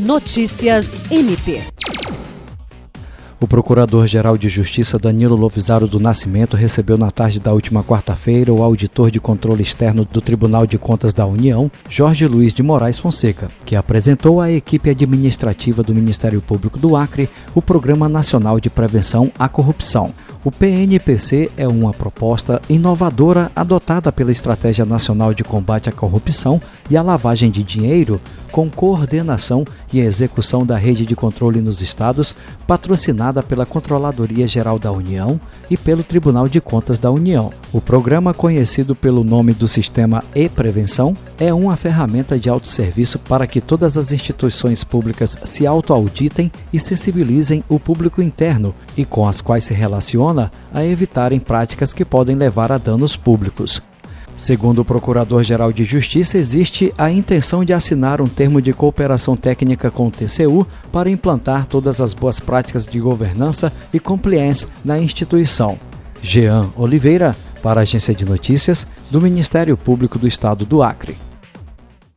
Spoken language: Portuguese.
Notícias MP. O Procurador-Geral de Justiça Danilo Lovisaro do Nascimento recebeu na tarde da última quarta-feira o auditor de controle externo do Tribunal de Contas da União, Jorge Luiz de Moraes Fonseca, que apresentou à equipe administrativa do Ministério Público do Acre o Programa Nacional de Prevenção à Corrupção. O PNPC é uma proposta inovadora adotada pela Estratégia Nacional de Combate à Corrupção e à Lavagem de Dinheiro, com coordenação e execução da rede de controle nos estados, patrocinada pela Controladoria Geral da União e pelo Tribunal de Contas da União. O programa, conhecido pelo nome do sistema e-prevenção, é uma ferramenta de autosserviço para que todas as instituições públicas se autoauditem e sensibilizem o público interno e com as quais se a evitarem práticas que podem levar a danos públicos. Segundo o Procurador-Geral de Justiça, existe a intenção de assinar um termo de cooperação técnica com o TCU para implantar todas as boas práticas de governança e compliance na instituição. Jean Oliveira, para a Agência de Notícias do Ministério Público do Estado do Acre.